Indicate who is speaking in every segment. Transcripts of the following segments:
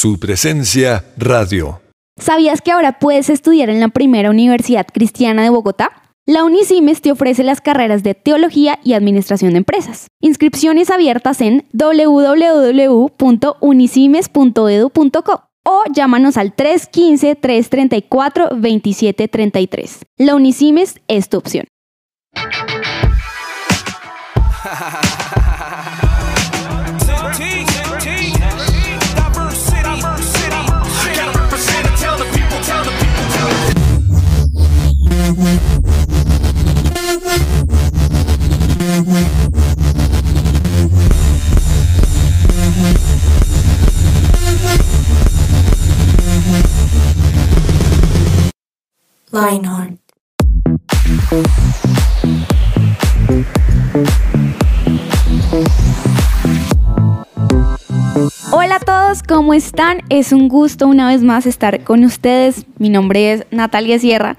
Speaker 1: Su presencia radio.
Speaker 2: ¿Sabías que ahora puedes estudiar en la primera universidad cristiana de Bogotá? La Unicimes te ofrece las carreras de Teología y Administración de Empresas. Inscripciones abiertas en www.unicimes.edu.co o llámanos al 315-334-2733. La Unicimes es tu opción.
Speaker 3: Lionheart.
Speaker 2: Hola a todos, ¿cómo están? Es un gusto una vez más estar con ustedes. Mi nombre es Natalia Sierra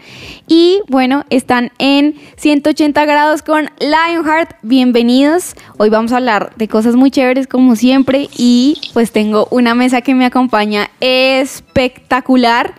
Speaker 2: y bueno, están en 180 grados con Lionheart. Bienvenidos. Hoy vamos a hablar de cosas muy chéveres como siempre y pues tengo una mesa que me acompaña espectacular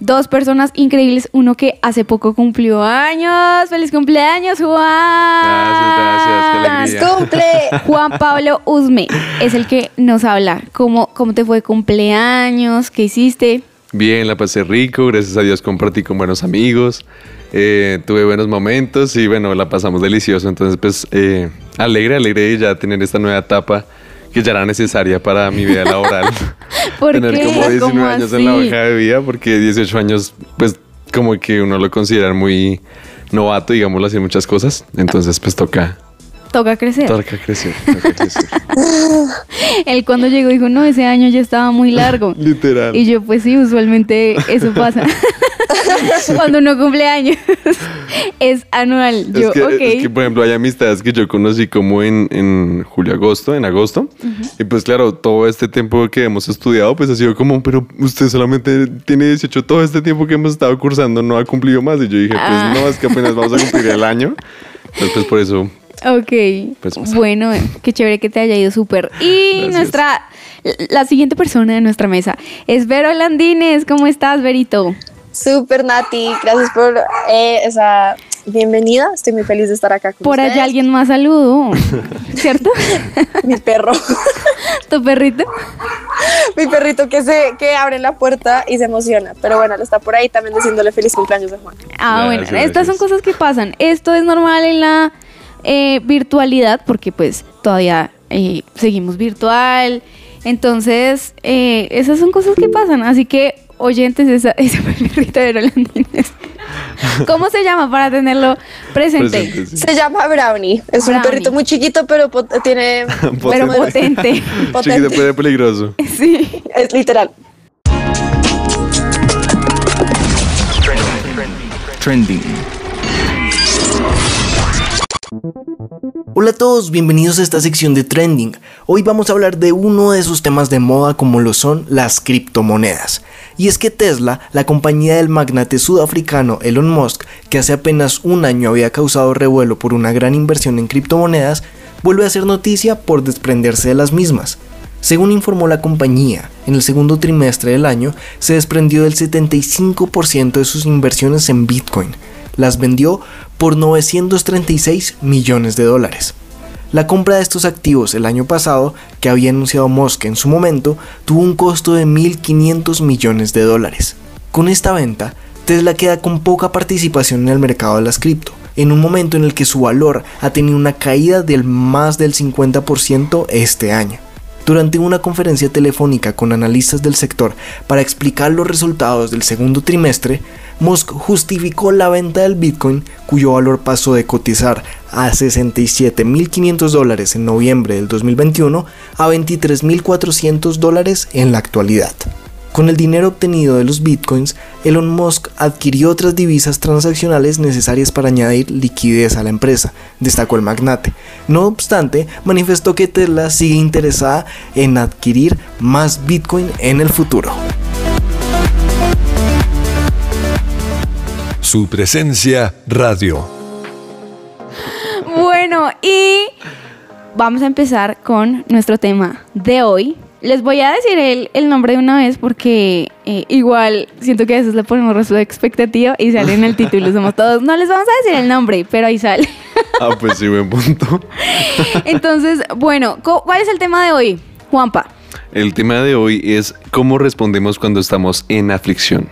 Speaker 2: dos personas increíbles. Uno que hace poco cumplió años. ¡Feliz cumpleaños, Juan!
Speaker 4: Gracias, gracias. ¡Feliz
Speaker 2: cumple! Juan Pablo Usme es el que nos habla. ¿Cómo, cómo te fue cumpleaños? ¿Qué hiciste?
Speaker 4: Bien, la pasé rico. Gracias a Dios compartí con buenos amigos. Eh, tuve buenos momentos y bueno, la pasamos delicioso. Entonces, pues, eh, alegre, alegre de ya tener esta nueva etapa que ya era necesaria para mi vida laboral.
Speaker 2: ¿Por
Speaker 4: Tener
Speaker 2: qué?
Speaker 4: como 19
Speaker 2: ¿Cómo
Speaker 4: años en la hoja de vida, porque 18 años, pues como que uno lo considera muy novato, digámoslo así, en muchas cosas. Entonces, pues toca,
Speaker 2: Toca crecer.
Speaker 4: toca crecer, toca crecer.
Speaker 2: Él cuando llegó dijo, no, ese año ya estaba muy largo.
Speaker 4: Literal.
Speaker 2: Y yo, pues sí, usualmente eso pasa. Cuando uno cumple años es anual. Yo,
Speaker 4: es, que,
Speaker 2: ok.
Speaker 4: es que, por ejemplo, hay amistades que yo conocí como en, en julio, agosto, en agosto. Y pues claro, todo este tiempo que hemos estudiado, pues ha sido como, pero usted solamente tiene 18, todo este tiempo que hemos estado cursando no ha cumplido más. Y yo dije,
Speaker 2: Ah.
Speaker 4: pues no, es que apenas vamos a cumplir el año. Entonces, pues por eso,
Speaker 2: Ok.
Speaker 4: Pues, pues,
Speaker 2: bueno, qué chévere que te haya ido súper. Y
Speaker 4: Gracias.
Speaker 2: nuestra, la siguiente persona de nuestra mesa es Vero Landines. ¿Cómo estás, Verito?
Speaker 3: Super Nati, gracias por eh, esa bienvenida. Estoy muy feliz de estar acá con
Speaker 2: Por allá alguien más saludó, ¿cierto?
Speaker 3: Mi perro.
Speaker 2: ¿Tu perrito?
Speaker 3: Mi perrito que se que abre la puerta y se emociona. Pero bueno, él está por ahí también diciéndole feliz cumpleaños a Juan.
Speaker 2: Ah, bueno,
Speaker 4: Gracias,
Speaker 2: estas son cosas que pasan. Esto es normal en la eh, virtualidad porque pues todavía eh, seguimos virtual. Entonces, eh, esas son cosas que pasan. Así que, oyentes, esa, esa rita de Rolandines. ¿Cómo se llama para tenerlo presente?
Speaker 4: presente, sí.
Speaker 3: Se llama Brownie. Es
Speaker 2: Brownie.
Speaker 3: un perrito muy chiquito, pero pot- tiene.
Speaker 2: Pero
Speaker 4: Potente.
Speaker 2: potente.
Speaker 4: chiquito
Speaker 3: potente.
Speaker 4: pero peligroso.
Speaker 2: sí.
Speaker 3: Es literal.
Speaker 5: Trending.
Speaker 6: Hola a todos, bienvenidos a esta sección de Trending. Hoy vamos a hablar de uno de esos temas de moda como lo son las criptomonedas. Y es que Tesla, la compañía del magnate sudafricano Elon Musk, que hace apenas un año había causado revuelo por una gran inversión en criptomonedas, vuelve a hacer noticia por desprenderse de las mismas. Según informó la compañía, en el segundo trimestre del año se desprendió del 75% de sus inversiones en Bitcoin. Las vendió por 936 millones de dólares. La compra de estos activos el año pasado, que había anunciado Musk en su momento, tuvo un costo de 1.500 millones de dólares. Con esta venta, Tesla queda con poca participación en el mercado de las cripto, en un momento en el que su valor ha tenido una caída del más del 50% este año. Durante una conferencia telefónica con analistas del sector para explicar los resultados del segundo trimestre, Musk justificó la venta del Bitcoin, cuyo valor pasó de cotizar a 67.500 dólares en noviembre del 2021 a 23.400 dólares en la actualidad. Con el dinero obtenido de los bitcoins, Elon Musk adquirió otras divisas transaccionales necesarias para añadir liquidez a la empresa, destacó el magnate. No obstante, manifestó que Tesla sigue interesada en adquirir más bitcoin en el futuro.
Speaker 1: Su presencia radio.
Speaker 2: Bueno, y vamos a empezar con nuestro tema de hoy, les voy a decir el, el nombre de una vez porque eh, igual siento que a veces le ponemos resto de expectativa y sale en el título. Somos todos, no les vamos a decir el nombre, pero ahí sale.
Speaker 4: Ah, pues sí, buen punto.
Speaker 2: Entonces, bueno, ¿cuál es el tema de hoy, Juanpa?
Speaker 4: El tema de hoy es cómo respondemos cuando estamos en aflicción.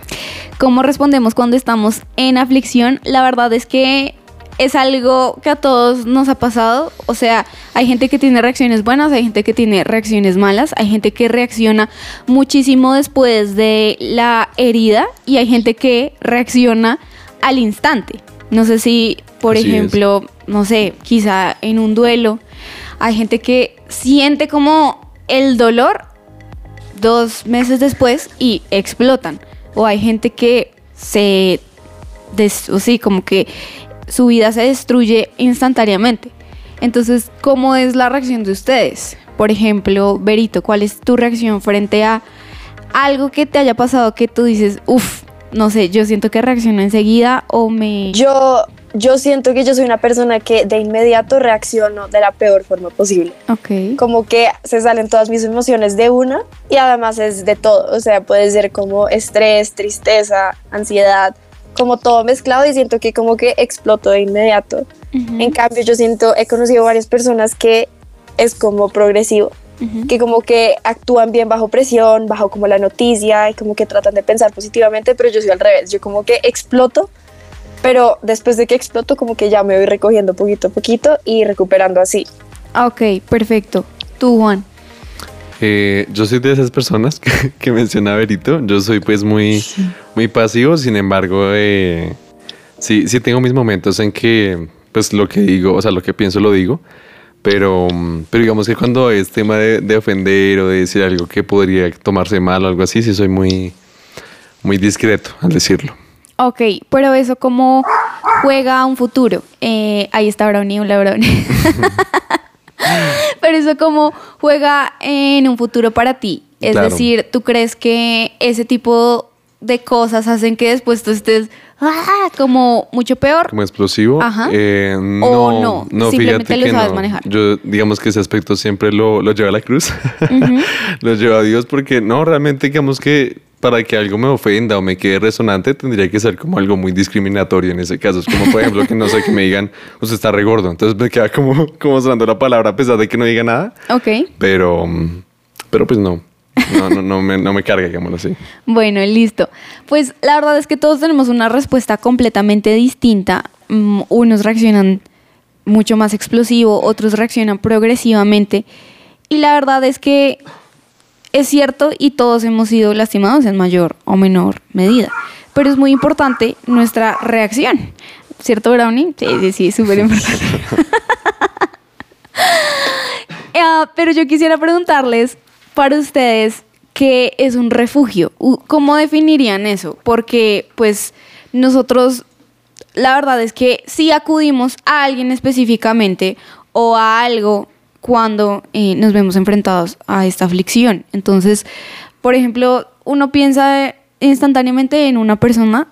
Speaker 2: ¿Cómo respondemos cuando estamos en aflicción? La verdad es que es algo que a todos nos ha pasado. O sea, hay gente que tiene reacciones buenas, hay gente que tiene reacciones malas, hay gente que reacciona muchísimo después de la herida y hay gente que reacciona al instante. No sé si, por
Speaker 4: Así es.
Speaker 2: ejemplo, no sé, quizá en un duelo, hay gente que siente como el dolor dos meses después y explotan. O hay gente que se, des- o sí, como que su vida se destruye instantáneamente. Entonces, ¿cómo es la reacción de ustedes? Por ejemplo, Berito, ¿cuál es tu reacción frente a algo que te haya pasado que tú dices, uff, no sé, yo siento que reacciono enseguida o me...
Speaker 3: Yo, yo siento que yo soy una persona que de inmediato reacciono de la peor forma posible.
Speaker 2: Ok.
Speaker 3: Como que se salen todas mis emociones de una y además es de todo. O sea, puede ser como estrés, tristeza, ansiedad, como todo mezclado y siento que como que exploto de inmediato.
Speaker 2: Ujú,
Speaker 3: En cambio, yo siento, he conocido varias personas que es como progresivo,
Speaker 2: ujú.
Speaker 3: que como que actúan bien bajo presión, bajo como la noticia y como que tratan de pensar positivamente, pero yo soy al revés, yo como que exploto, pero después de que exploto como que ya me voy recogiendo poquito a poquito y recuperando así.
Speaker 2: Ok, perfecto. Tú, Juan.
Speaker 4: Eh, yo soy de esas personas que, que menciona Berito. Yo soy pues muy, muy pasivo, sin embargo, eh, sí, sí tengo mis momentos en que pues lo que digo, o sea, lo que pienso lo digo. Pero, mm, pero digamos que cuando es tema de, de ofender o de decir algo que podría tomarse mal o algo así, sí soy muy, muy discreto al decirlo.
Speaker 2: Ok, pero eso cómo juega a un futuro. Eh, ahí está Brownie, hola Brownie. pero eso cómo juega en un futuro para ti. Es
Speaker 4: Claro.
Speaker 2: decir, ¿tú crees que ese tipo de cosas hacen que después tú estés ah, como mucho peor?
Speaker 4: Como explosivo.
Speaker 2: Ajá.
Speaker 4: eh,
Speaker 2: O no,
Speaker 4: no,
Speaker 2: simplemente
Speaker 4: fíjate
Speaker 2: lo
Speaker 4: que
Speaker 2: sabes
Speaker 4: no.
Speaker 2: manejar.
Speaker 4: Yo, digamos que ese aspecto siempre lo, lo lleva a la cruz. lo lleva a Dios porque no, realmente digamos que para que algo me ofenda o me quede resonante tendría que ser como algo muy discriminatorio en ese caso. Es como, por ejemplo, que no sé, que me digan, usted está regordo. Entonces me queda como, como sonando la palabra a pesar de que no diga nada.
Speaker 2: Ok,
Speaker 4: Pero, pero pues no. No, no, no, me, no me carga, digámoslo así.
Speaker 2: bueno, listo. Pues la verdad es que todos tenemos una respuesta completamente distinta. Mm, unos reaccionan mucho más explosivo, otros reaccionan progresivamente. Y la verdad es que es cierto y todos hemos sido lastimados en mayor o menor medida. Pero es muy importante nuestra reacción. ¿Cierto, Brownie? Sí, sí, sí, súper importante. Ah, pero yo quisiera preguntarles para ustedes qué es un refugio. ¿Cómo definirían eso? Porque pues nosotros, la verdad es que sí acudimos a alguien específicamente o a algo cuando eh, nos vemos enfrentados a esta aflicción. Entonces, por ejemplo, uno piensa instantáneamente en una persona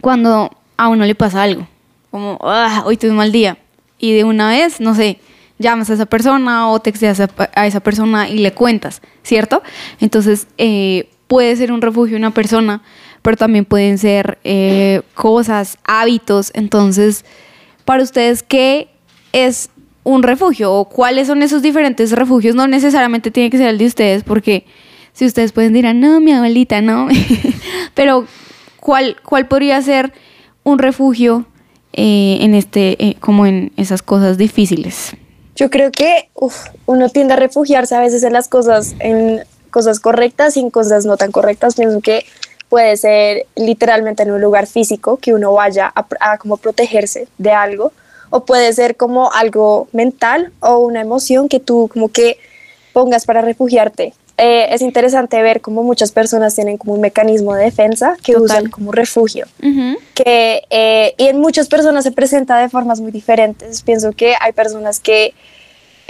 Speaker 2: cuando a uno le pasa algo, como, "Ah, hoy tuve un mal día, y de una vez, no sé, llamas a esa persona o texteas a, a esa persona y le cuentas, ¿cierto? Entonces, eh, puede ser un refugio una persona, pero también pueden ser eh, cosas, hábitos. Entonces, para ustedes, ¿qué es un refugio? ¿O cuáles son esos diferentes refugios? No necesariamente tiene que ser el de ustedes, porque si ustedes pueden dirán, no, mi abuelita, no. pero, ¿cuál, ¿cuál podría ser un refugio eh, en este, eh, como en esas cosas difíciles?
Speaker 3: Yo creo que uno tiende a refugiarse a veces en las cosas, en cosas correctas y en cosas no tan correctas. Pienso que puede ser literalmente en un lugar físico que uno vaya a, a como protegerse de algo o puede ser como algo mental o una emoción que tú como que pongas para refugiarte. Eh, es interesante ver cómo muchas personas tienen como un mecanismo de defensa que
Speaker 2: Total.
Speaker 3: usan como refugio que eh, y en muchas personas se presenta de formas muy diferentes. Pienso que hay personas que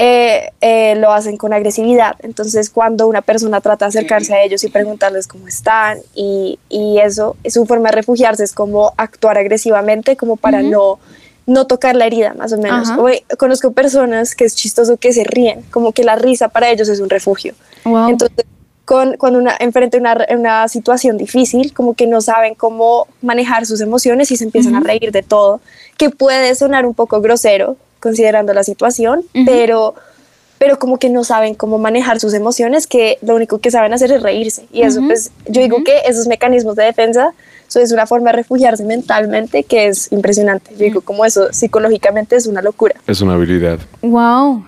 Speaker 3: eh, eh, lo hacen con agresividad. Entonces, cuando una persona trata de acercarse a ellos y preguntarles cómo están y, y eso, su forma de refugiarse es como actuar agresivamente, como para no no tocar la herida, más o menos. O, conozco personas que es chistoso que se ríen, como que la risa para ellos es un refugio.
Speaker 2: Wow.
Speaker 3: Entonces, con, cuando una, enfrenta una, una situación difícil, como que no saben cómo manejar sus emociones y se empiezan a reír de todo, que puede sonar un poco grosero considerando la situación, pero, pero como que no saben cómo manejar sus emociones, que lo único que saben hacer es reírse. Y eso, pues, yo digo que esos mecanismos de defensa, eso es una forma de refugiarse mentalmente que es impresionante. Yo digo como eso psicológicamente es una locura.
Speaker 4: Es una habilidad.
Speaker 2: Wow.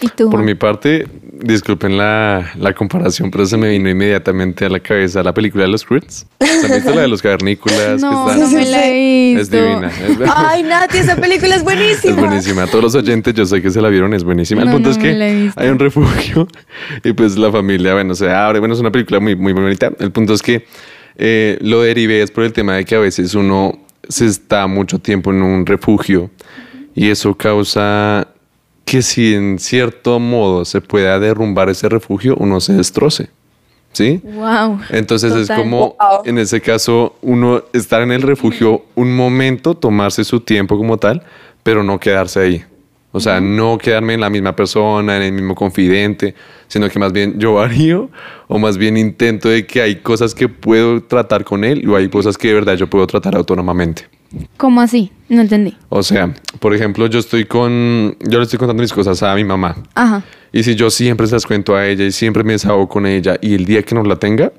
Speaker 2: ¿Y tú?
Speaker 4: Por mi parte, disculpen la, la comparación, pero se me vino inmediatamente a la cabeza la película de los Crits. ¿Se han visto la de los cavernícolas?
Speaker 2: no,
Speaker 4: que
Speaker 2: no
Speaker 4: están-
Speaker 2: me la he
Speaker 4: Es
Speaker 2: visto.
Speaker 4: divina. Es,
Speaker 3: Ay, Nati, esa película es buenísima.
Speaker 4: es buenísima. Todos los oyentes, yo sé que se la vieron, es buenísima.
Speaker 2: No,
Speaker 4: El punto
Speaker 2: no
Speaker 4: es que hay un refugio y pues la familia, bueno, se abre. Bueno, es una película muy, muy bonita. El punto es que eh, lo derivé es por el tema de que a veces uno se está mucho tiempo en un refugio y eso causa que si en cierto modo se pueda derrumbar ese refugio, uno se destroce. ¿Sí?
Speaker 2: Wow.
Speaker 4: Entonces es como,
Speaker 3: Wow.
Speaker 4: en ese caso, uno estar en el refugio un momento, tomarse su tiempo como tal, pero no quedarse ahí. O sea, no quedarme en la misma persona, en el mismo confidente, sino que más bien yo varío o más bien intento de que hay cosas que puedo tratar con él o hay cosas que de verdad yo puedo tratar autónomamente.
Speaker 2: ¿Cómo así? No entendí.
Speaker 4: O sea, por ejemplo, yo estoy con, yo le estoy contando mis cosas a mi mamá.
Speaker 2: Ajá.
Speaker 4: Y si yo siempre se las cuento a ella y siempre me desahogo con ella y el día que no la tenga,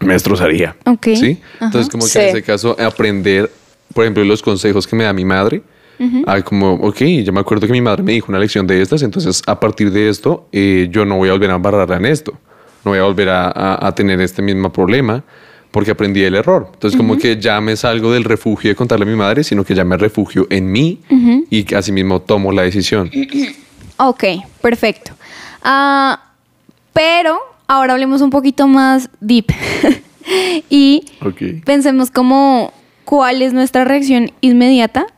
Speaker 4: me destrozaría.
Speaker 2: Ok.
Speaker 4: ¿Sí?
Speaker 2: Ajá.
Speaker 4: Entonces, como que
Speaker 3: Sí.
Speaker 4: en ese caso, aprender, por ejemplo, los consejos que me da mi madre. a como, ok, yo me acuerdo que mi madre me dijo una lección de estas, entonces a partir de esto, eh, yo no voy a volver a embarrarla en esto. No voy a volver a, a- a tener este mismo problema porque aprendí el error. Entonces, como que ya me salgo del refugio de contarle a mi madre, sino que ya me refugio en mí y que así mismo tomo la decisión.
Speaker 2: Ok, perfecto. Ah, pero ahora hablemos un poquito más deep. y pensemos como cuál es nuestra reacción inmediata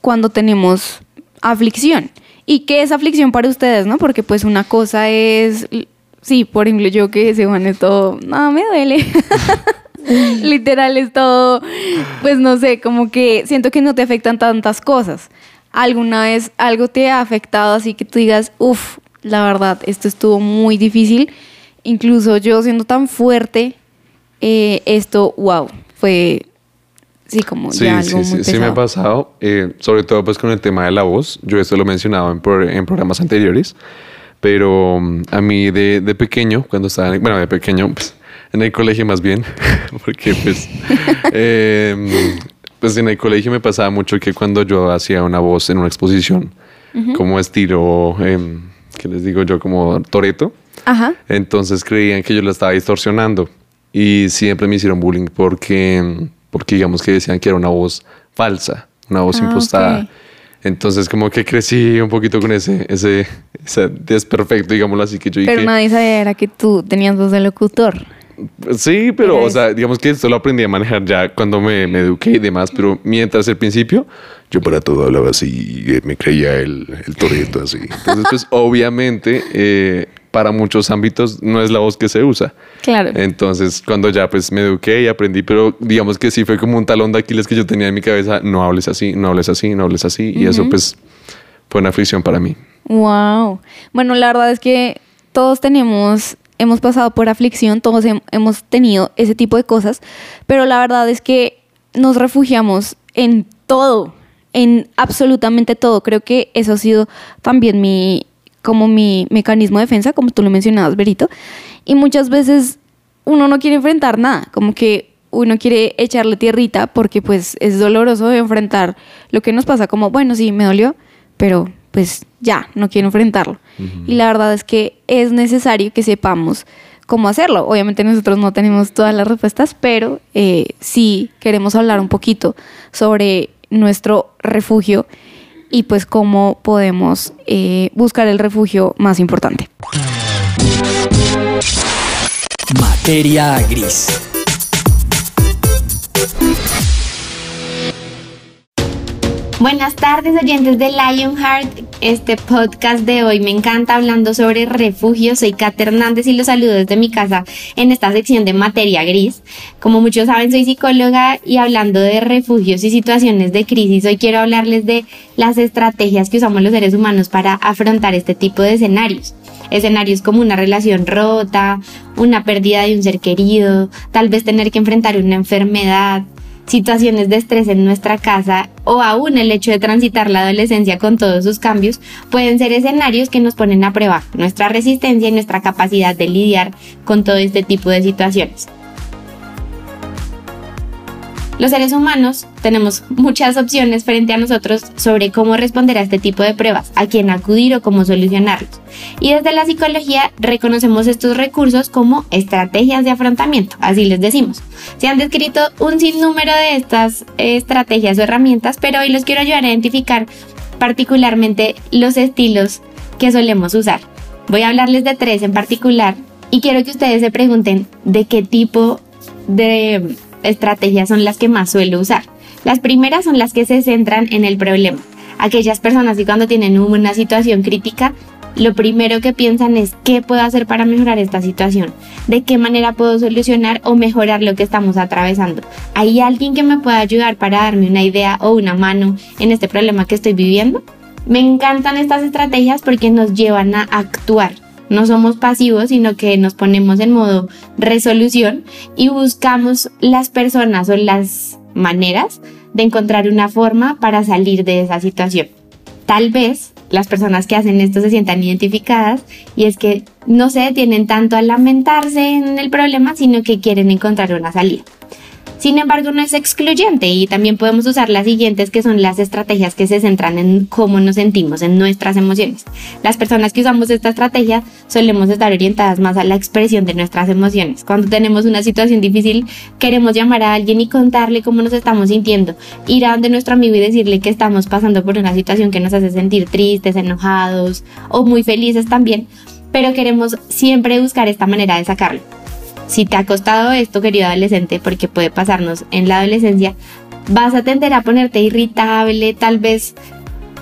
Speaker 2: cuando tenemos aflicción. ¿Y qué es aflicción para ustedes, no? Porque pues una cosa es, sí, por ejemplo, yo que se van es todo, no, me duele. Literal es todo, pues no sé, como que siento que no te afectan tantas cosas. ¿Alguna vez algo te ha afectado así que tú digas, uff, la verdad, esto estuvo muy difícil? Incluso yo siendo tan fuerte, eh, esto, wow, fue, sí, como
Speaker 4: Sí,
Speaker 2: ya algo
Speaker 4: sí,
Speaker 2: muy
Speaker 4: sí, sí me ha pasado, eh, sobre todo pues con el tema de la voz. Yo esto lo he mencionado en, pro- en programas anteriores, pero mm, a mí de, de pequeño, cuando estaba, en- bueno, de pequeño, pues, en el colegio más bien, porque pues, eh, pues en el colegio me pasaba mucho que cuando yo hacía una voz en una exposición, como estilo, em, ¿qué les digo yo? Como Toreto.
Speaker 2: Ajá.
Speaker 4: Entonces creían que yo la estaba distorsionando y siempre me hicieron bullying porque, porque digamos que decían que era una voz falsa, una voz
Speaker 2: Ah,
Speaker 4: impostada.
Speaker 2: ok.
Speaker 4: Entonces como que crecí un poquito con ese, ese, ese desperfecto, digámoslo así, que yo
Speaker 2: Pero
Speaker 4: dije,
Speaker 2: nadie sabía era que tú tenías voz de locutor.
Speaker 4: sí, pero o sea, digamos que esto lo aprendí a manejar ya cuando me, me eduqué y demás, pero mientras al principio yo para todo hablaba así, y, me creía el, el así. Entonces pues obviamente eh, para muchos ámbitos no es la voz que se usa.
Speaker 2: Claro.
Speaker 4: Entonces, cuando ya pues me eduqué y aprendí, pero digamos que sí fue como un talón de Aquiles que yo tenía en mi cabeza, no hables así, no hables así, no hables así. Y eso pues fue una aflicción para mí.
Speaker 2: Wow. Bueno, la verdad es que todos tenemos, hemos pasado por aflicción, todos hem- hemos tenido ese tipo de cosas, pero la verdad es que nos refugiamos en todo, en absolutamente todo. Creo que eso ha sido también mi, como mi mecanismo de defensa, como tú lo mencionabas, Berito. Y muchas veces uno no quiere enfrentar nada, como que uno quiere echarle tierrita porque pues es doloroso enfrentar lo que nos pasa como, bueno, sí, me dolió, pero pues ya, no quiero enfrentarlo. Y la verdad es que es necesario que sepamos cómo hacerlo. Obviamente nosotros no tenemos todas las respuestas, pero eh, sí queremos hablar un poquito sobre nuestro refugio y pues cómo podemos eh, buscar el refugio más importante.
Speaker 6: Materia gris.
Speaker 5: Buenas tardes oyentes de Lionheart, este podcast de hoy me encanta hablando sobre refugio, soy Kate Hernández y los saludo desde mi casa en esta sección de materia gris. Como muchos saben soy psicóloga y hablando de refugios y situaciones de crisis, hoy quiero hablarles de las estrategias que usamos los seres humanos para afrontar este tipo de escenarios. escenarios como una relación rota, una pérdida de un ser querido, tal vez tener que enfrentar una enfermedad, situaciones de estrés en nuestra casa o aún el hecho de transitar la adolescencia con todos sus cambios pueden ser escenarios que nos ponen a prueba nuestra resistencia y nuestra capacidad de lidiar con todo este tipo de situaciones. Los seres humanos tenemos muchas opciones frente a nosotros sobre cómo responder a este tipo de pruebas, a quién acudir o cómo solucionarlos. Y desde la psicología reconocemos estos recursos como estrategias de afrontamiento, así les decimos. Se han descrito un sinnúmero de estas estrategias o herramientas, pero hoy los quiero ayudar a identificar particularmente los estilos que solemos usar. Voy a hablarles de tres en particular y quiero que ustedes se pregunten de qué tipo de estrategias son las que más suelo usar. Las primeras son las que se centran en el problema. Aquellas personas que cuando tienen una situación crítica, lo primero que piensan es qué puedo hacer para mejorar esta situación, de qué manera puedo solucionar o mejorar lo que estamos atravesando. ¿Hay alguien que me pueda ayudar para darme una idea o una mano en este problema que estoy viviendo? Me encantan estas estrategias porque nos llevan a actuar, no somos pasivos, sino que nos ponemos en modo resolución y buscamos las personas o las maneras de encontrar una forma para salir de esa situación. Tal vez las personas que hacen esto se sientan identificadas y es que no se detienen tanto a lamentarse en el problema, sino que quieren encontrar una salida. Sin embargo, no es excluyente y también podemos usar las siguientes que son las estrategias que se centran en cómo nos sentimos, en nuestras emociones. Las personas que usamos esta estrategia solemos estar orientadas más a la expresión de nuestras emociones. Cuando tenemos una situación difícil, queremos llamar a alguien y contarle cómo nos estamos sintiendo, ir a donde nuestro amigo y decirle que estamos pasando por una situación que nos hace sentir tristes, enojados o muy felices también, pero queremos siempre buscar esta manera de sacarlo. Si te ha costado esto, querido adolescente, porque puede pasarnos en la adolescencia, vas a tender a ponerte irritable, tal vez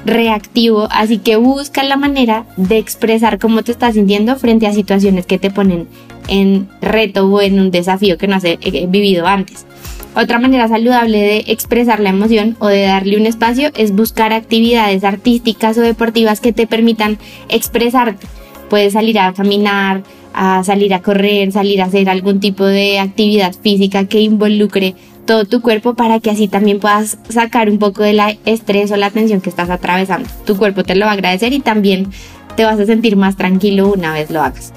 Speaker 5: reactivo, así que busca la manera de expresar cómo te estás sintiendo frente a situaciones que te ponen en reto o en un desafío que no has eh, vivido antes. Otra manera saludable de expresar la emoción o de darle un espacio es buscar actividades artísticas o deportivas que te permitan expresarte. Puedes salir a caminar, a salir a correr, salir a hacer algún tipo de actividad física que involucre todo tu cuerpo para que así también puedas sacar un poco de la estrés o la tensión que estás atravesando. Tu cuerpo te lo va a agradecer y también te vas a sentir más tranquilo una vez lo hagas.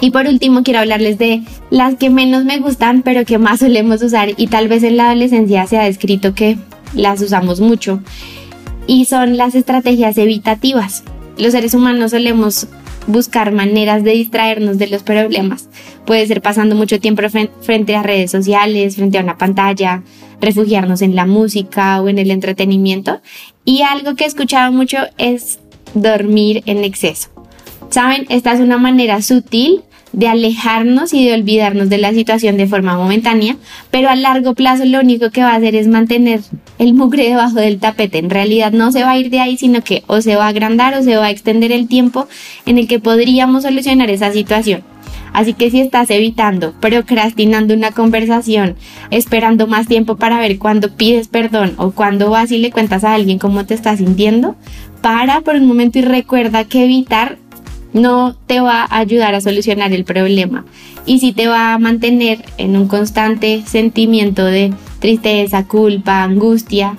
Speaker 5: Y por último quiero hablarles de las que menos me gustan pero que más solemos usar y tal vez en la adolescencia se ha descrito que las usamos mucho y son las estrategias evitativas. Los seres humanos solemos buscar maneras de distraernos de los problemas. Puede ser pasando mucho tiempo frente a redes sociales, frente a una pantalla, refugiarnos en la música o en el entretenimiento. Y algo que he escuchado mucho es dormir en exceso. Saben, esta es una manera sutil de alejarnos y de olvidarnos de la situación de forma momentánea, pero a largo plazo lo único que va a hacer es mantener el mugre debajo del tapete. En realidad no se va a ir de ahí, sino que o se va a agrandar o se va a extender el tiempo en el que podríamos solucionar esa situación. Así que si estás evitando, procrastinando una conversación, esperando más tiempo para ver cuándo pides perdón o cuándo vas y le cuentas a alguien cómo te estás sintiendo, para por un momento y recuerda que evitar no te va a ayudar a solucionar el problema y sí te va a mantener en un constante sentimiento de tristeza, culpa, angustia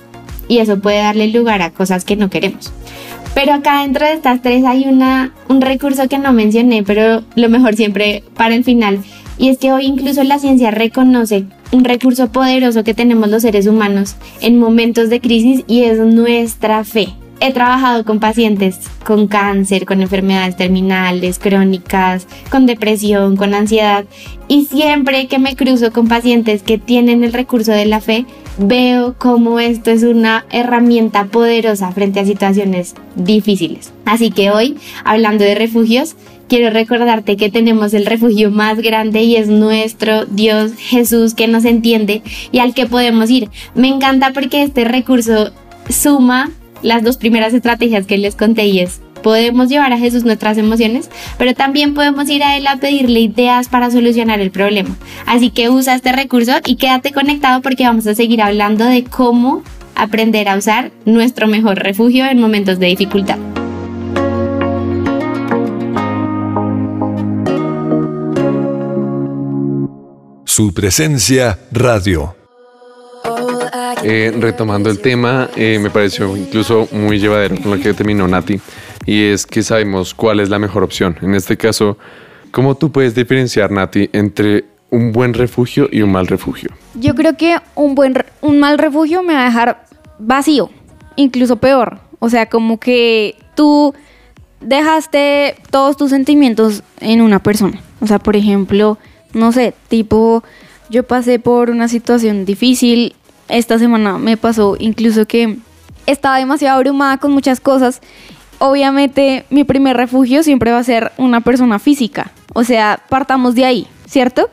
Speaker 5: y eso puede darle lugar a cosas que no queremos. Pero acá dentro de estas tres hay una, un recurso que no mencioné, pero lo mejor siempre para el final. Y es que hoy incluso la ciencia reconoce un recurso poderoso que tenemos los seres humanos en momentos de crisis y es nuestra fe. He trabajado con pacientes con cáncer, con enfermedades terminales, crónicas, con depresión, con ansiedad y siempre que me cruzo con pacientes que tienen el recurso de la fe, veo cómo esto es una herramienta poderosa frente a situaciones difíciles. Así que hoy, hablando de refugios, quiero recordarte que tenemos el refugio más grande y es nuestro Dios Jesús que nos entiende y al que podemos ir. Me encanta porque este recurso suma las dos primeras estrategias que les conté y es podemos llevar a Jesús nuestras emociones, pero también podemos ir a Él a pedirle ideas para solucionar el problema. Así que usa este recurso y quédate conectado porque vamos a seguir hablando de cómo aprender a usar nuestro mejor refugio en momentos de dificultad.
Speaker 1: Su presencia radio.
Speaker 4: Eh, retomando el tema, eh, me pareció incluso muy llevadero con lo que terminó Nati, y es que sabemos cuál es la mejor opción. En este caso, ¿cómo tú puedes diferenciar, Nati, entre un buen refugio y un mal refugio?
Speaker 2: Yo creo que un buen un mal refugio me va a dejar vacío, incluso peor. O sea, como que tú dejaste todos tus sentimientos en una persona. O sea, por ejemplo, no sé, tipo, yo pasé por una situación difícil. Esta semana me pasó incluso que estaba demasiado abrumada con muchas cosas. Obviamente, mi primer refugio siempre va a ser una persona física. O sea, partamos de ahí, ¿cierto?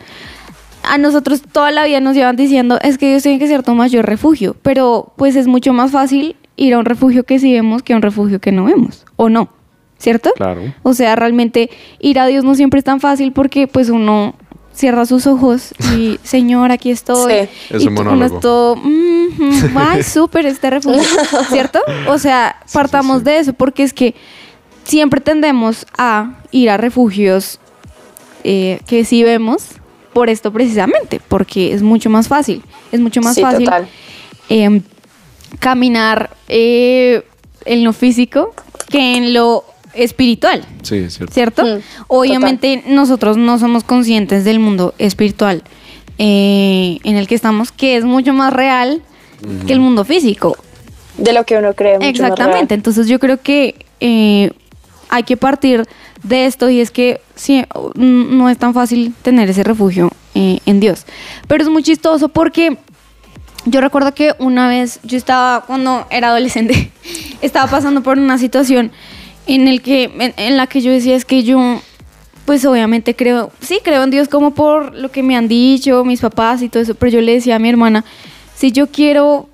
Speaker 2: a nosotros toda la vida nos llevan diciendo es que Dios tiene que ser tu mayor refugio, pero pues es mucho más fácil ir a un refugio que sí vemos que a un refugio que no vemos, o no, ¿cierto?
Speaker 4: Claro.
Speaker 2: O sea, realmente ir a Dios no siempre es tan fácil porque pues uno cierra sus ojos y Señor, aquí estoy.
Speaker 3: Sí.
Speaker 4: Es
Speaker 2: y
Speaker 4: un
Speaker 2: tú-
Speaker 4: monólogo.
Speaker 2: todo, "Mhm, ay, súper este refugio, ¿cierto? O sea, partamos
Speaker 4: sí.
Speaker 2: de eso porque es que siempre tendemos a ir a refugios eh, que sí vemos por esto precisamente, porque es mucho más fácil, es mucho más
Speaker 3: Sí,
Speaker 2: fácil
Speaker 3: total.
Speaker 2: eh, caminar eh, en lo físico que en lo espiritual,
Speaker 4: Sí, es cierto.
Speaker 2: ¿cierto?
Speaker 3: Mm,
Speaker 2: Obviamente nosotros no somos conscientes del mundo espiritual eh, en el que estamos, que es mucho más real que el mundo físico.
Speaker 3: De lo que uno cree. mucho más
Speaker 2: Exactamente,
Speaker 3: real.
Speaker 2: entonces yo creo que eh, hay que partir de esto y es que sí, mm, no es tan fácil tener ese refugio eh, en Dios. Pero es muy chistoso porque yo recuerdo que una vez yo estaba, cuando era adolescente, estaba pasando por una situación en, el que, en, en la que yo decía es que yo, pues obviamente creo, sí, creo en Dios como por lo que me han dicho mis papás y todo eso, pero yo le decía a mi hermana, si yo quiero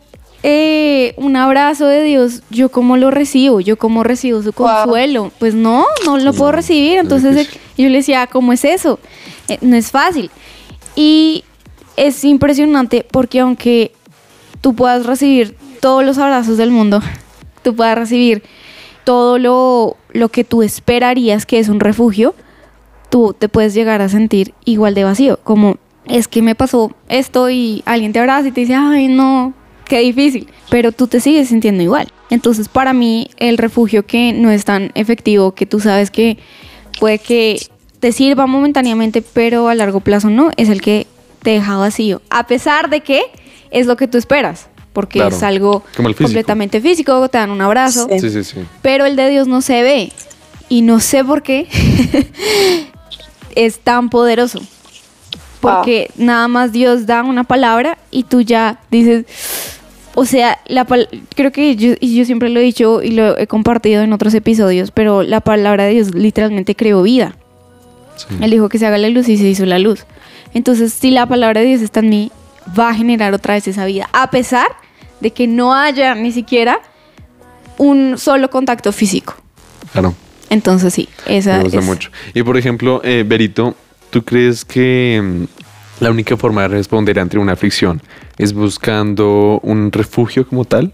Speaker 2: eh, un abrazo de Dios, ¿yo cómo lo recibo? ¿Yo cómo recibo su
Speaker 3: Wow.
Speaker 2: consuelo? Pues no, no lo puedo recibir.
Speaker 4: es
Speaker 2: Entonces
Speaker 4: difícil.
Speaker 2: yo le decía, ¿cómo es eso? Eh, no es fácil. Y es impresionante porque aunque tú puedas recibir todos los abrazos del mundo, tú puedas recibir todo lo, lo que tú esperarías que es un refugio, tú te puedes llegar a sentir igual de vacío, como es que me pasó esto y alguien te abraza y te dice, ay no, qué difícil, pero tú te sigues sintiendo igual. Entonces para mí el refugio que no es tan efectivo, que tú sabes que puede que te sirva momentáneamente, pero a largo plazo no, es el que te deja vacío, a pesar de que es lo que tú esperas, porque
Speaker 4: Claro,
Speaker 2: es algo
Speaker 4: físico.
Speaker 2: completamente físico, te dan un abrazo,
Speaker 3: Sí.
Speaker 4: Sí, sí, sí.
Speaker 2: pero el de Dios no se ve. Y no sé por qué es tan poderoso. Porque nada más Dios da una palabra y tú ya dices, o sea, la pal- creo que yo, y yo siempre lo he dicho y lo he compartido en otros episodios, pero la palabra de Dios literalmente creó vida.
Speaker 4: Sí.
Speaker 2: Él dijo que se haga la luz y se hizo la luz. Entonces, si la palabra de Dios está en mí, va a generar otra vez esa vida, a pesar de que no haya ni siquiera un solo contacto físico.
Speaker 4: Claro.
Speaker 2: Entonces, sí, esa
Speaker 4: Me gusta
Speaker 2: es-
Speaker 4: mucho. Y por ejemplo, eh, Berito, ¿tú crees que mm, la única forma de responder ante una aflicción es buscando un refugio como tal?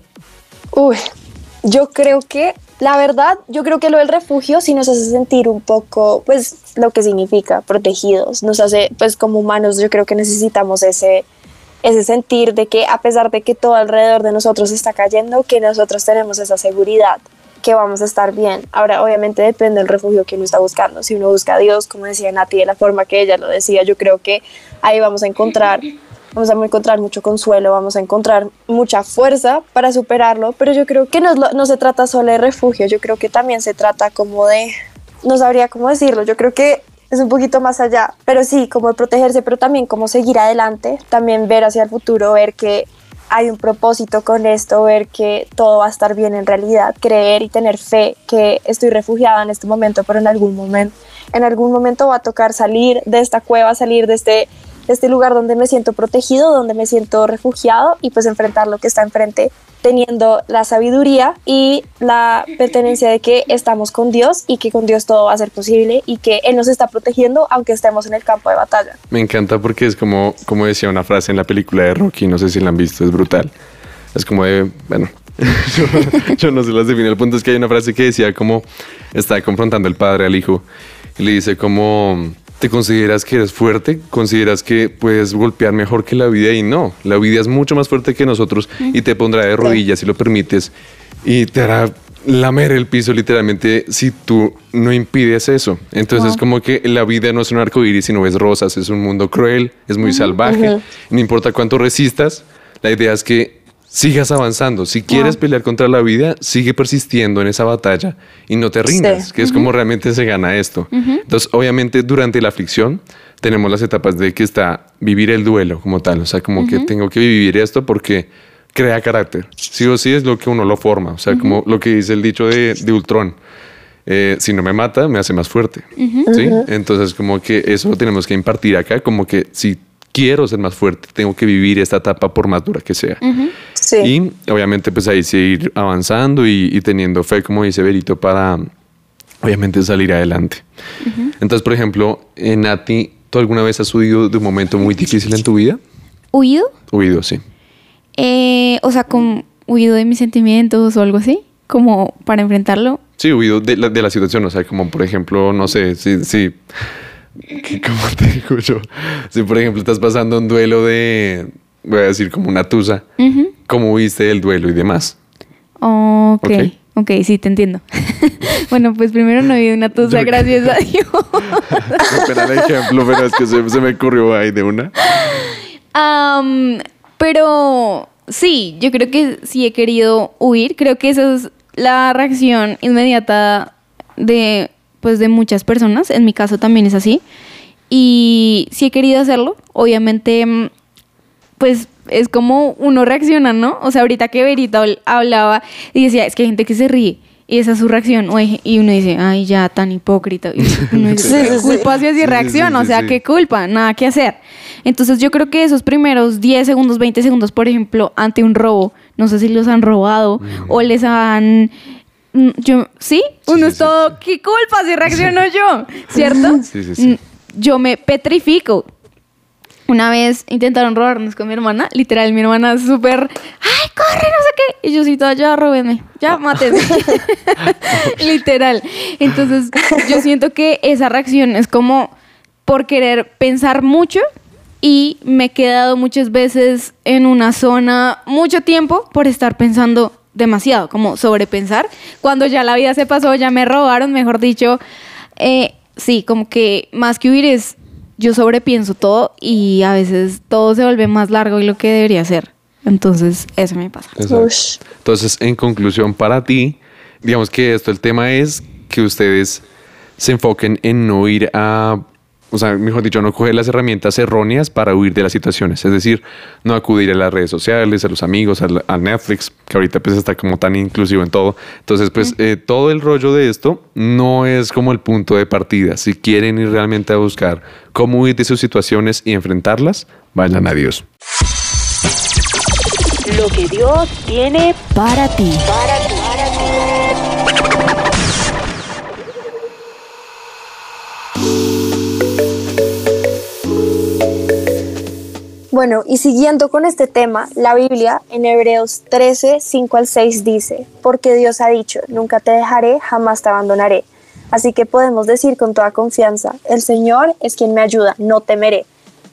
Speaker 3: Uy, yo creo que, la verdad, yo creo que lo del refugio sí nos hace sentir un poco, pues, lo que significa protegidos. Nos hace, pues, como humanos, yo creo que necesitamos ese, ese sentir de que a pesar de que todo alrededor de nosotros está cayendo, que nosotros tenemos esa seguridad que vamos a estar bien. Ahora, obviamente depende del refugio que uno está buscando. Si uno busca a Dios, como decía Nati, de la forma que ella lo decía, yo creo que ahí vamos a encontrar, vamos a encontrar mucho consuelo, vamos a encontrar mucha fuerza para superarlo, pero yo creo que no, no se trata solo de refugio, yo creo que también se trata como de, no sabría cómo decirlo, yo creo que es un poquito más allá, pero sí, como protegerse, pero también como seguir adelante, también ver hacia el futuro, ver que hay un propósito con esto, ver que todo va a estar bien en realidad, creer y tener fe que estoy refugiada en este momento, pero en algún momento, en algún momento va a tocar salir de esta cueva, salir de este, de este lugar donde me siento protegido, donde me siento refugiado y pues enfrentar lo que está enfrente teniendo la sabiduría y la pertenencia de que estamos con Dios y que con Dios todo va a ser posible y que Él nos está protegiendo aunque estemos en el campo de batalla.
Speaker 4: Me encanta porque es como, como decía una frase en la película de Rocky, no sé si la han visto, es brutal. Es como de, bueno, yo, yo no se las defino. El punto es que hay una frase que decía como está confrontando el padre al hijo y le dice como, te consideras que eres fuerte, consideras que puedes golpear mejor que la vida y no, la vida es mucho más fuerte que nosotros y te pondrá de rodillas si lo permites y te hará lamer el piso literalmente si tú no impides eso. Entonces es como que la vida no es un arco iris, sino es rosas, es un mundo cruel, es muy salvaje. No importa cuánto resistas, la idea es que sigas avanzando. Si quieres pelear contra la vida, sigue persistiendo en esa batalla y no te rindas, que es como realmente se gana esto. Entonces, obviamente, durante la aflicción tenemos las etapas de que está vivir el duelo como tal, o sea, como que tengo que vivir esto porque crea carácter. Sí o sí es lo que uno lo forma, o sea, como lo que dice el dicho de, de Ultron. Eh, si no me mata, me hace más fuerte. ¿sí? Entonces, como que eso lo tenemos que impartir acá, como que si quiero ser más fuerte, tengo que vivir esta etapa por más dura que sea.
Speaker 3: Sí.
Speaker 4: Y obviamente pues ahí seguir avanzando y, teniendo fe, como dice Berito, para obviamente salir adelante. Entonces, por ejemplo, en Nati, ¿tú alguna vez has huido de un momento muy difícil en tu vida?
Speaker 2: ¿Huido?
Speaker 4: Huido, sí.
Speaker 2: Eh, o sea, con huido de mis sentimientos o algo así, como para enfrentarlo.
Speaker 4: Sí, huido de la, de la situación, o sea, como por ejemplo, no sé, sí, sí ¿Cómo te digo yo? Si, por ejemplo, estás pasando un duelo de, voy a decir, como una tusa, ¿cómo viste el duelo y demás?
Speaker 2: ok, ok, sí, te entiendo. bueno, pues primero no vi una tusa, gracias a Dios.
Speaker 4: Espera el ejemplo, pero es que se, me ocurrió ahí de una.
Speaker 2: pero sí, yo creo que sí he querido huir. Creo que esa es la reacción inmediata de pues de muchas personas, en mi caso también es así. Y si he querido hacerlo, obviamente, mm, pues es como uno reacciona, ¿no? O sea, ahorita que Verita hablaba y decía, es que hay gente que se ríe. Y esa es su reacción. Y uno dice, ay, ya, tan hipócrita. Y uno dice, ¿qué culpa si así reacciona? o sea, ¿qué culpa? Nada que hacer. Entonces yo creo que esos primeros 10 segundos, 20 segundos, por ejemplo, ante un robo, no sé si los han robado o les han Mm, yo, ¿sí? Uno es todo, ¿qué culpa si reacciono yo? ¿Cierto? Sí, sí, sí. Mm, yo me petrifico. Una vez intentaron robarnos con mi hermana, literal, mi hermana súper, ¡ay, corre, no sé qué! Y yo sí, toda, ya, róbenme, ya, mátenme. literal. Entonces, yo siento que esa reacción es como por querer pensar mucho y me he quedado muchas veces en una zona mucho tiempo por estar pensando demasiado, como sobrepensar. Cuando ya la vida se pasó, ya me robaron, mejor dicho, eh, sí, como que más que huir es, yo sobrepienso todo y a veces todo se vuelve más largo y lo que debería ser. Entonces, eso me pasa.
Speaker 4: Entonces, en conclusión, para ti, digamos que esto, el tema es que ustedes se enfoquen en no ir a o sea, mejor dicho, no coger las herramientas erróneas para huir de las situaciones. Es decir, no acudir a las redes sociales, a los amigos, a, Netflix, que ahorita pues está como tan inclusivo en todo. Entonces, pues eh, todo el rollo de esto no es como el punto de partida. Si quieren ir realmente a buscar cómo huir de sus situaciones y enfrentarlas, vayan a Dios.
Speaker 7: Lo que Dios tiene para ti. Para ti.
Speaker 3: Bueno, y siguiendo con este tema, la Biblia en Hebreos 13, 5 al 6 dice, porque Dios ha dicho, nunca te dejaré, jamás te abandonaré. Así que podemos decir con toda confianza, el Señor es quien me ayuda, no temeré.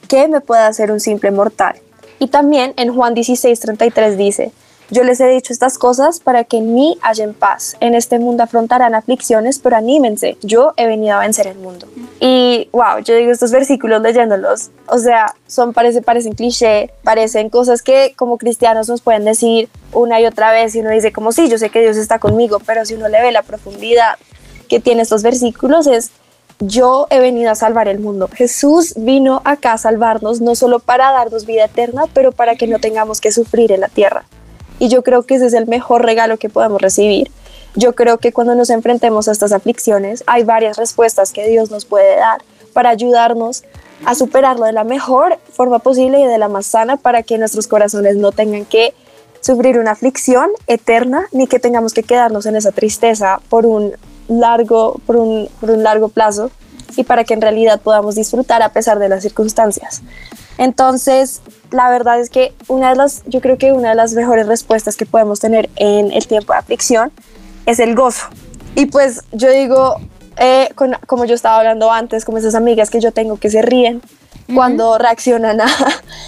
Speaker 3: ¿Qué me puede hacer un simple mortal? Y también en Juan 16, 33 dice, yo les he dicho estas cosas para que en mí hayan paz. En este mundo afrontarán aflicciones, pero anímense, yo he venido a vencer el mundo. Y wow, yo digo estos versículos leyéndolos, o sea, son parece parecen cliché, parecen cosas que como cristianos nos pueden decir una y otra vez y uno dice como sí, yo sé que Dios está conmigo, pero si uno le ve la profundidad que tiene estos versículos es yo he venido a salvar el mundo. Jesús vino acá a salvarnos no solo para darnos vida eterna, pero para que no tengamos que sufrir en la tierra. Y yo creo que ese es el mejor regalo que podemos recibir. Yo creo que cuando nos enfrentemos a estas aflicciones, hay varias respuestas que Dios nos puede dar para ayudarnos a superarlo de la mejor forma posible y de la más sana para que nuestros corazones no tengan que sufrir una aflicción eterna ni que tengamos que quedarnos en esa tristeza por un largo, por un, por un largo plazo y para que en realidad podamos disfrutar a pesar de las circunstancias. Entonces, la verdad es que una de las, yo creo que una de las mejores respuestas que podemos tener en el tiempo de aflicción es el gozo. Y pues yo digo, eh, con- como yo estaba hablando antes, como esas amigas que yo tengo que se ríen cuando reaccionan a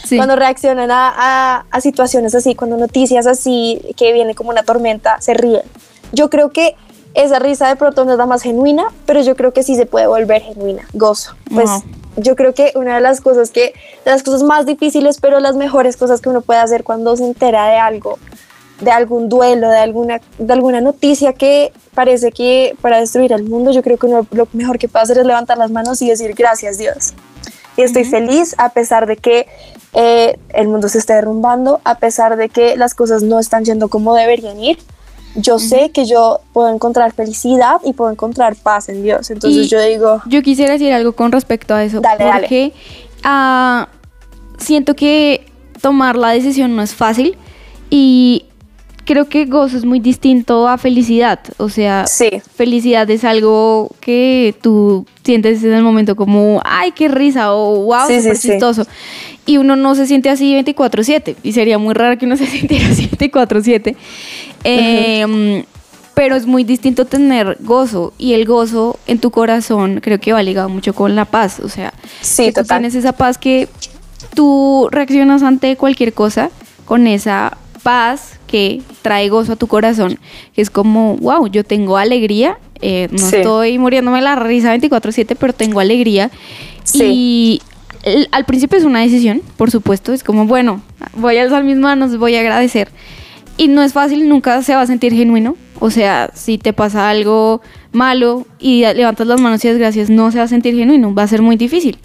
Speaker 2: Sí.
Speaker 3: cuando reaccionan a, a- a situaciones así, cuando noticias así que viene como una tormenta, se ríen. Yo creo que esa risa de pronto no es la más genuina, pero yo creo que sí se puede volver genuina, gozo. Pues. Yo creo que una de las cosas que, las cosas más difíciles, pero las mejores cosas que uno puede hacer cuando se entera de algo, de algún duelo, de alguna, de alguna noticia que parece que para destruir el mundo, yo creo que uno lo mejor que puede hacer es levantar las manos y decir gracias Dios. Y estoy feliz a pesar de que eh, el mundo se esté derrumbando, a pesar de que las cosas no están yendo como deberían ir. Yo sé que yo puedo encontrar felicidad y puedo encontrar paz en Dios. Entonces
Speaker 2: Y-
Speaker 3: yo digo,
Speaker 2: Yo quisiera decir algo con respecto a eso.
Speaker 3: Dale, dale.
Speaker 2: porque ah, siento que tomar la decisión no es fácil y creo que gozo es muy distinto a felicidad. O sea,
Speaker 3: Sí.
Speaker 2: felicidad es algo que tú sientes en el momento como, ay, qué risa o wow,
Speaker 3: sí,
Speaker 2: súper
Speaker 3: sí.
Speaker 2: chistoso. Y uno no se siente así 24/7 y sería muy raro que uno se sintiera así 24/7. Eh, Pero es muy distinto tener gozo y el gozo en tu corazón creo que va ligado mucho con la paz. O sea,
Speaker 3: Sí,
Speaker 2: que tú tienes esa paz que tú reaccionas ante cualquier cosa con esa paz que trae gozo a tu corazón, que es como, wow, yo tengo alegría, eh, no
Speaker 3: Sí.
Speaker 2: estoy muriéndome la risa 24/7, pero tengo alegría.
Speaker 3: Sí.
Speaker 2: Y el- al principio es una decisión, por supuesto, es como, bueno, voy a alzar mis manos, voy a agradecer. Y no es fácil, nunca se va a sentir genuino. O sea, si te pasa algo malo y levantas las manos y das gracias, no se va a sentir genuino, va a ser muy difícil.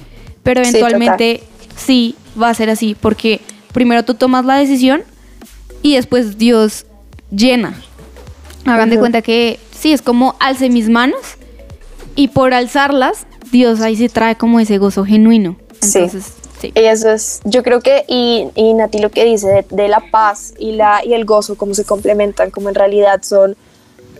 Speaker 2: Pero eventualmente sí va a ser así, porque primero tú tomas la decisión y después Dios llena. Hagan de cuenta que sí, es como alce mis manos y por alzarlas, Dios ahí se trae como ese gozo genuino. Entonces, sí.
Speaker 3: Y eso es, yo creo que, y, y Nati lo que dice de, de la paz y, la, y el gozo, cómo se complementan, como en realidad son,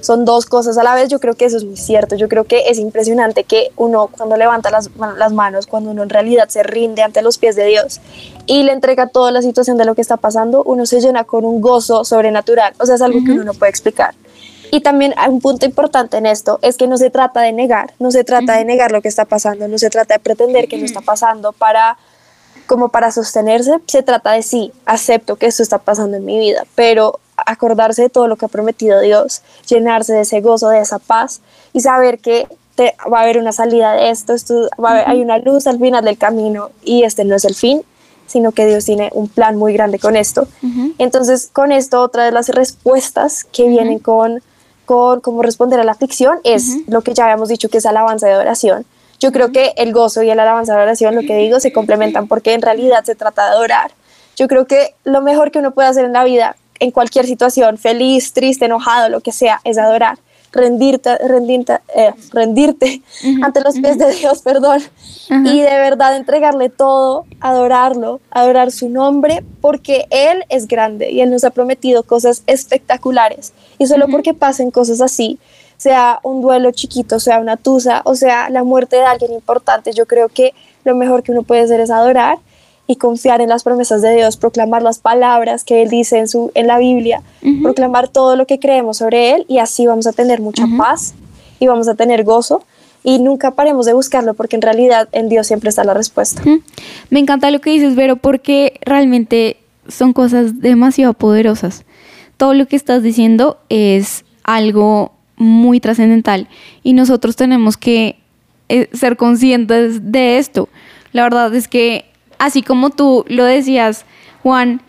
Speaker 3: son dos cosas a la vez, yo creo que eso es muy cierto. Yo creo que es impresionante que uno cuando levanta las, las manos, cuando uno en realidad se rinde ante los pies de Dios y le entrega toda la situación de lo que está pasando, uno se llena con un gozo sobrenatural. O sea, es algo que uno no puede explicar. Y también hay un punto importante en esto, es que no se trata de negar, no se trata de negar lo que está pasando, no se trata de pretender que no está pasando para como para sostenerse, se trata de sí, acepto que esto está pasando en mi vida, pero acordarse de todo lo que ha prometido Dios, llenarse de ese gozo, de esa paz y saber que te- va a haber una salida de esto, esto va a haber- hay una luz al final del camino y este no es el fin, sino que Dios tiene un plan muy grande con esto. Entonces, con esto, otra de las respuestas que vienen con, con cómo responder a la aflicción es lo que ya habíamos dicho, que es alabanza y adoración. Yo creo que el gozo y el alabanza y adoración, lo que digo, se complementan porque en realidad se trata de adorar. Yo creo que lo mejor que uno puede hacer en la vida, en cualquier situación, feliz, triste, enojado, lo que sea, es adorar. Rendirte, rendirte, eh, rendirte ante los pies de Dios, perdón, y de verdad entregarle todo, adorarlo, adorar su nombre, porque Él es grande y Él nos ha prometido cosas espectaculares. Y solo porque pasen cosas así, sea un duelo chiquito, sea una tusa, o sea la muerte de alguien importante, yo creo que lo mejor que uno puede hacer es adorar y confiar en las promesas de Dios, proclamar las palabras que Él dice en, su, en la Biblia, proclamar todo lo que creemos sobre Él y así vamos a tener mucha paz y vamos a tener gozo y nunca paremos de buscarlo porque en realidad en Dios siempre está la respuesta.
Speaker 2: Me encanta lo que dices, Vero, porque realmente son cosas demasiado poderosas. Todo lo que estás diciendo es algo muy trascendental y nosotros tenemos que eh, ser conscientes de esto. La verdad es que, así como tú lo decías, Juan,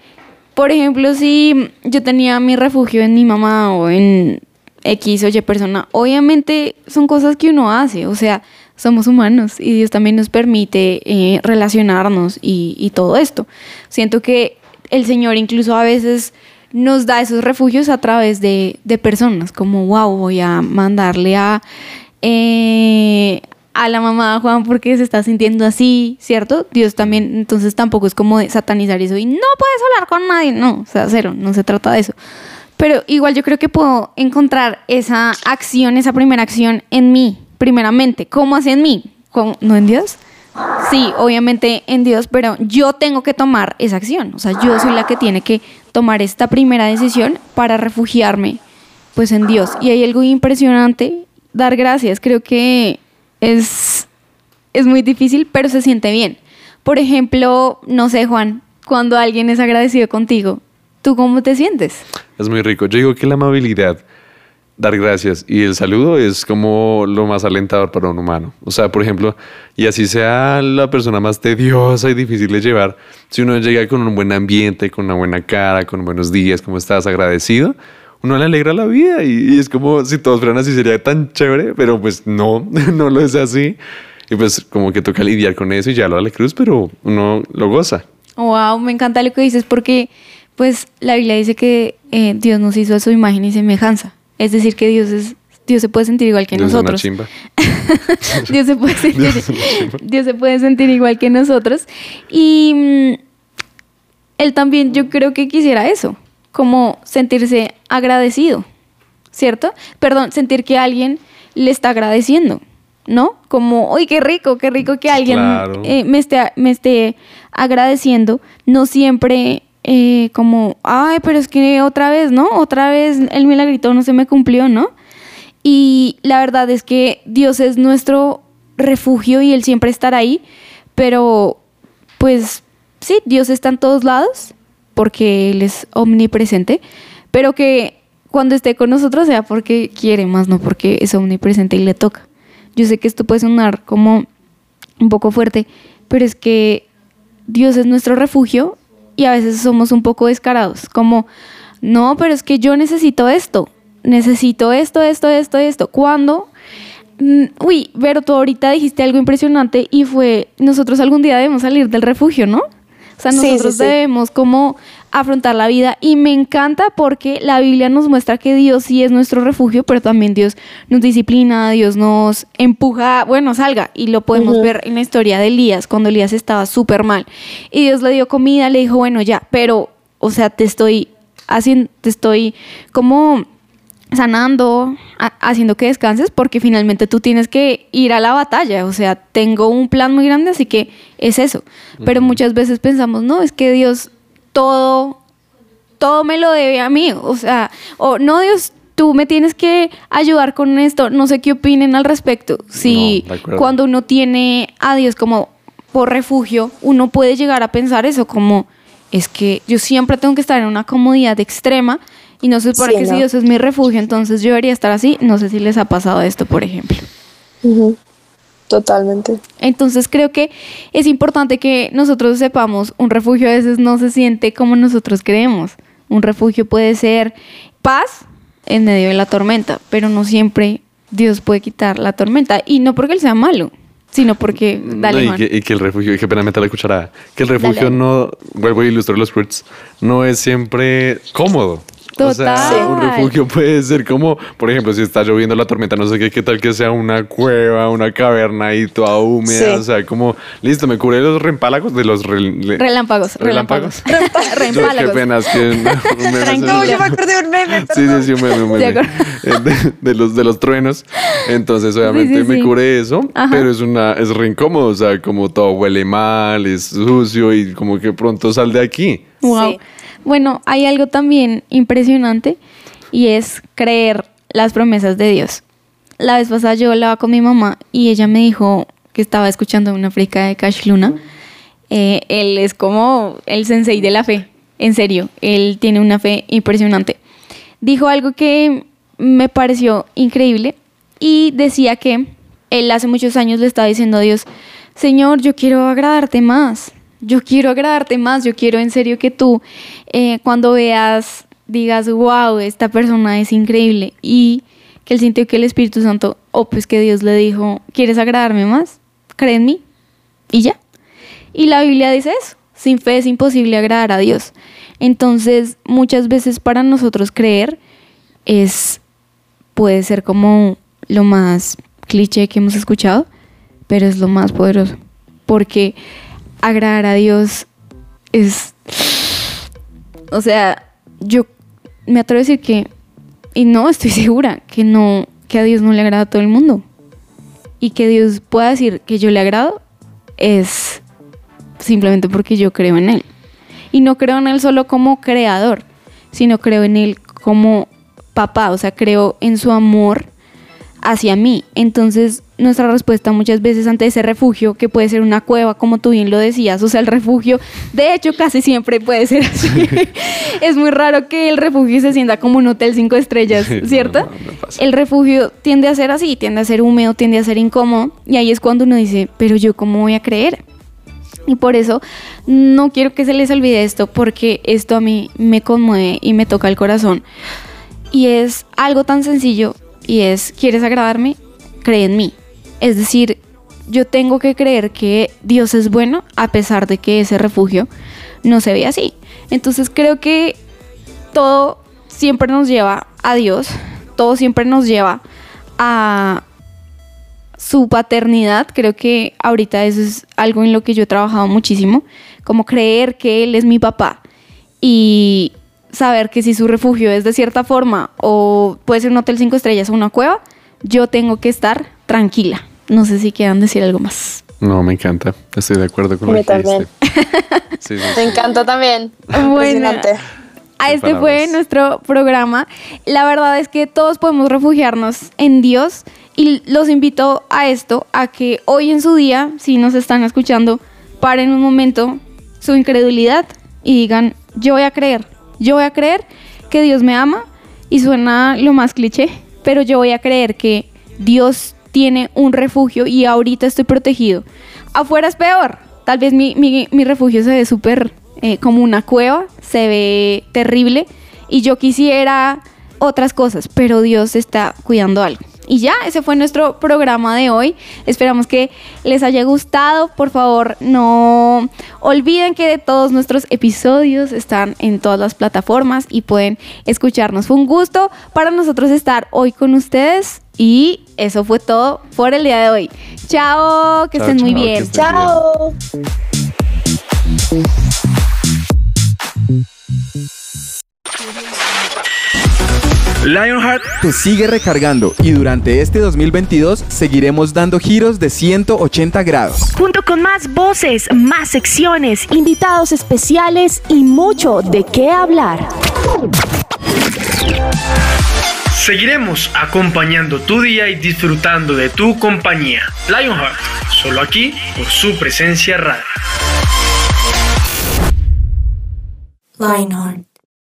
Speaker 2: por ejemplo, si yo tenía mi refugio en mi mamá o en X o Y persona, obviamente son cosas que uno hace, o sea, somos humanos y Dios también nos permite eh, relacionarnos y, y todo esto. Siento que el Señor incluso a veces nos da esos refugios a través de, de personas, como, wow, voy a mandarle a, eh, a la mamá de Juan porque se está sintiendo así, ¿cierto? Dios también, entonces tampoco es como de satanizar eso y no puedes hablar con nadie, no, o sea, cero, no se trata de eso. Pero igual yo creo que puedo encontrar esa acción, esa primera acción en mí, primeramente. ¿Cómo así en mí? ¿Cómo? ¿No en Dios? Sí, obviamente en Dios, pero yo tengo que tomar esa acción. O sea, yo soy la que tiene que tomar esta primera decisión para refugiarme pues en Dios. Y hay algo impresionante dar gracias. Creo que es, es muy difícil, pero se siente bien. Por ejemplo, no sé, Juan, cuando alguien es agradecido contigo, ¿tú cómo te sientes?
Speaker 4: Es muy rico. Yo digo que la amabilidad, dar gracias y el saludo es como lo más alentador para un humano. O sea, por ejemplo, y así sea la persona más tediosa y difícil de llevar, si uno llega con un buen ambiente, con una buena cara, con buenos días, como estás agradecido, uno le alegra la vida y, es como si todos fueran así sería tan chévere, pero pues no, no lo es así. Y pues como que toca lidiar con eso y ya lo la cruz, pero uno lo goza.
Speaker 2: Wow, me encanta lo que dices porque pues la Biblia dice que eh, Dios nos hizo a su imagen y semejanza. Es decir, que Dios es Dios se puede sentir igual que
Speaker 4: Dios es una
Speaker 2: nosotros. Dios se puede sentir,
Speaker 4: Dios es una chimba.
Speaker 2: Dios se puede sentir igual que nosotros. Y mm, él también, yo creo que quisiera eso, como sentirse agradecido, ¿cierto? Perdón, sentir que alguien le está agradeciendo, ¿no? Como, uy, qué rico, qué rico que alguien
Speaker 4: Claro.
Speaker 2: eh, me, esté, me esté agradeciendo. No siempre eh, como, ay, pero es que otra vez, ¿no? Otra vez el milagrito no se me cumplió, ¿no? Y la verdad es que Dios es nuestro refugio y Él siempre estará ahí, pero pues sí, Dios está en todos lados porque Él es omnipresente, pero que cuando esté con nosotros sea porque quiere más, no porque es omnipresente y le toca. Yo sé que esto puede sonar como un poco fuerte, pero es que Dios es nuestro refugio y a veces somos un poco descarados, como, no, pero es que yo necesito esto, necesito esto, esto, esto, esto. ¿Cuándo? Mm, Uy, pero tú ahorita dijiste algo impresionante y fue, nosotros algún día debemos salir del refugio, ¿no? O sea,
Speaker 3: Sí, sí,
Speaker 2: nosotros
Speaker 3: sí.
Speaker 2: debemos como afrontar la vida y me encanta porque la Biblia nos muestra que Dios sí es nuestro refugio, pero también Dios nos disciplina, Dios nos empuja, bueno, salga. Y lo podemos ver en la historia de Elías, cuando Elías estaba súper mal. Y Dios le dio comida, le dijo, bueno, ya, pero, o sea, te estoy haciendo, te estoy como sanando, ha- haciendo que descanses, porque finalmente tú tienes que ir a la batalla. O sea, tengo un plan muy grande, así que es eso. Pero muchas veces pensamos, no, es que Dios todo, todo me lo debe a mí. O sea, o no, Dios, tú me tienes que ayudar con esto. No sé qué opinen al respecto. Si
Speaker 4: No,
Speaker 2: cuando uno tiene a Dios como por refugio, uno puede llegar a pensar eso, como es que yo siempre tengo que estar en una comodidad extrema y no se supone
Speaker 3: Sí,
Speaker 2: que si
Speaker 3: ¿no?
Speaker 2: Dios es mi refugio, entonces yo debería estar así. No sé si les ha pasado esto, por ejemplo.
Speaker 3: Ujú. Totalmente.
Speaker 2: Entonces creo que es importante que nosotros sepamos, un refugio a veces no se siente como nosotros creemos. Un refugio puede ser paz en medio de la tormenta, pero no siempre Dios puede quitar la tormenta. Y no porque él sea malo, sino porque... Dale,
Speaker 4: No, y, que, y que el refugio, qué pena meter la cucharada, que el refugio
Speaker 2: Dale.
Speaker 4: no, vuelvo a ilustrar los fruits, no es siempre cómodo. O sea, un refugio puede ser como, por ejemplo, si está lloviendo la tormenta, no sé qué, qué tal que sea una cueva, una caverna y toda húmeda,
Speaker 3: Sí.
Speaker 4: o sea, como, listo, me cubre de los reempálagos, de los le-
Speaker 2: Relámpagos, relámpagos.
Speaker 4: Yo, qué pena, es que.
Speaker 3: No, yo me acordé de un meme.
Speaker 4: Sí, sí, sí, un meme, un meme. De, de los, de los truenos. Entonces, obviamente,
Speaker 2: sí,
Speaker 4: me
Speaker 2: sí.
Speaker 4: cubre eso,
Speaker 2: Ajá.
Speaker 4: pero es una, es re incómodo, o sea, como todo huele mal, es sucio y como que pronto sal de aquí.
Speaker 2: Wow. Bueno, hay algo también impresionante y es creer las promesas de Dios. La vez pasada yo hablaba con mi mamá y ella me dijo que estaba escuchando una frica de Cash Luna. Eh, él es como el sensei de la fe, en serio, él tiene una fe impresionante. Dijo algo que me pareció increíble y decía que él hace muchos años le estaba diciendo a Dios, Señor, yo quiero agradarte más, yo quiero agradarte más, yo quiero en serio que tú eh, cuando veas digas, wow, esta persona es increíble y que él sintió que el Espíritu Santo, o pues que Dios le dijo, ¿quieres agradarme más? Cree en mí y ya. Y la Biblia dice eso, sin fe es imposible agradar a Dios. Entonces, muchas veces para nosotros creer es puede ser como lo más cliché que hemos escuchado, pero es lo más poderoso, porque agradar a Dios es o sea, yo me atrevo a decir que y no estoy segura que no que a Dios no le agrada a todo el mundo. Y que Dios pueda decir que yo le agrado es simplemente porque yo creo en Él. Y no creo en Él solo como creador, sino creo en Él como papá, o sea, creo en su amor hacia mí. Entonces, nuestra respuesta muchas veces ante ese refugio, que puede ser una cueva, como tú bien lo decías, o sea, el refugio, de hecho, casi siempre puede ser así. es muy raro que el refugio se sienta como un hotel cinco estrellas, ¿cierto?
Speaker 4: no, no pasa.
Speaker 2: el refugio tiende a ser así, tiende a ser húmedo, tiende a ser incómodo, y ahí es cuando uno dice, pero yo cómo voy a creer. Y por eso no quiero que se les olvide esto, porque esto a mí me conmueve y me toca el corazón. Y es algo tan sencillo, y es, ¿quieres agradarme? Cree en mí. Es decir, yo tengo que creer que Dios es bueno a pesar de que ese refugio no se ve así. Entonces creo que todo siempre nos lleva a Dios, todo siempre nos lleva a su paternidad. Creo que ahorita eso es algo en lo que yo he trabajado muchísimo, como creer que Él es mi papá y saber que si su refugio es de cierta forma o puede ser un hotel cinco estrellas o una cueva, yo tengo que estar tranquila. No sé si quieran decir algo más.
Speaker 4: No, me encanta. Estoy de acuerdo con lo que dijiste.
Speaker 3: también.
Speaker 4: Sí, sí,
Speaker 3: Me
Speaker 4: sí.
Speaker 3: encanta también.
Speaker 2: Bueno. A este fue nuestro programa. La verdad es que todos podemos refugiarnos en Dios y los invito a esto, a que hoy en su día, si nos están escuchando, paren un momento su incredulidad y digan, yo voy a creer, yo voy a creer que Dios me ama y suena lo más cliché, pero yo voy a creer que Dios tiene un refugio y ahorita estoy protegido. Afuera es peor. Tal vez mi, mi- refugio se ve súper eh, como una cueva, se ve terrible y yo quisiera otras cosas, pero Dios está cuidando algo. Y ya, ese fue nuestro programa de hoy. Esperamos que les haya gustado. Por favor, no olviden que todos nuestros episodios están en todas las plataformas y pueden escucharnos. Fue un gusto para nosotros estar hoy con ustedes. Y eso fue todo por el día de hoy. Chao, que
Speaker 4: Chao,
Speaker 2: estén muy
Speaker 4: chao,
Speaker 2: bien.
Speaker 4: estén
Speaker 3: Chao.
Speaker 8: Lionheart te sigue recargando y durante este 2022 seguiremos dando giros de 180 grados.
Speaker 7: Junto con más voces, más secciones, invitados especiales y mucho de qué hablar.
Speaker 9: Seguiremos acompañando tu día y disfrutando de tu compañía. Lionheart, solo aquí por su presencia radio.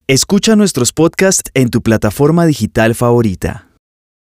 Speaker 10: Escucha nuestros podcasts en tu plataforma digital favorita.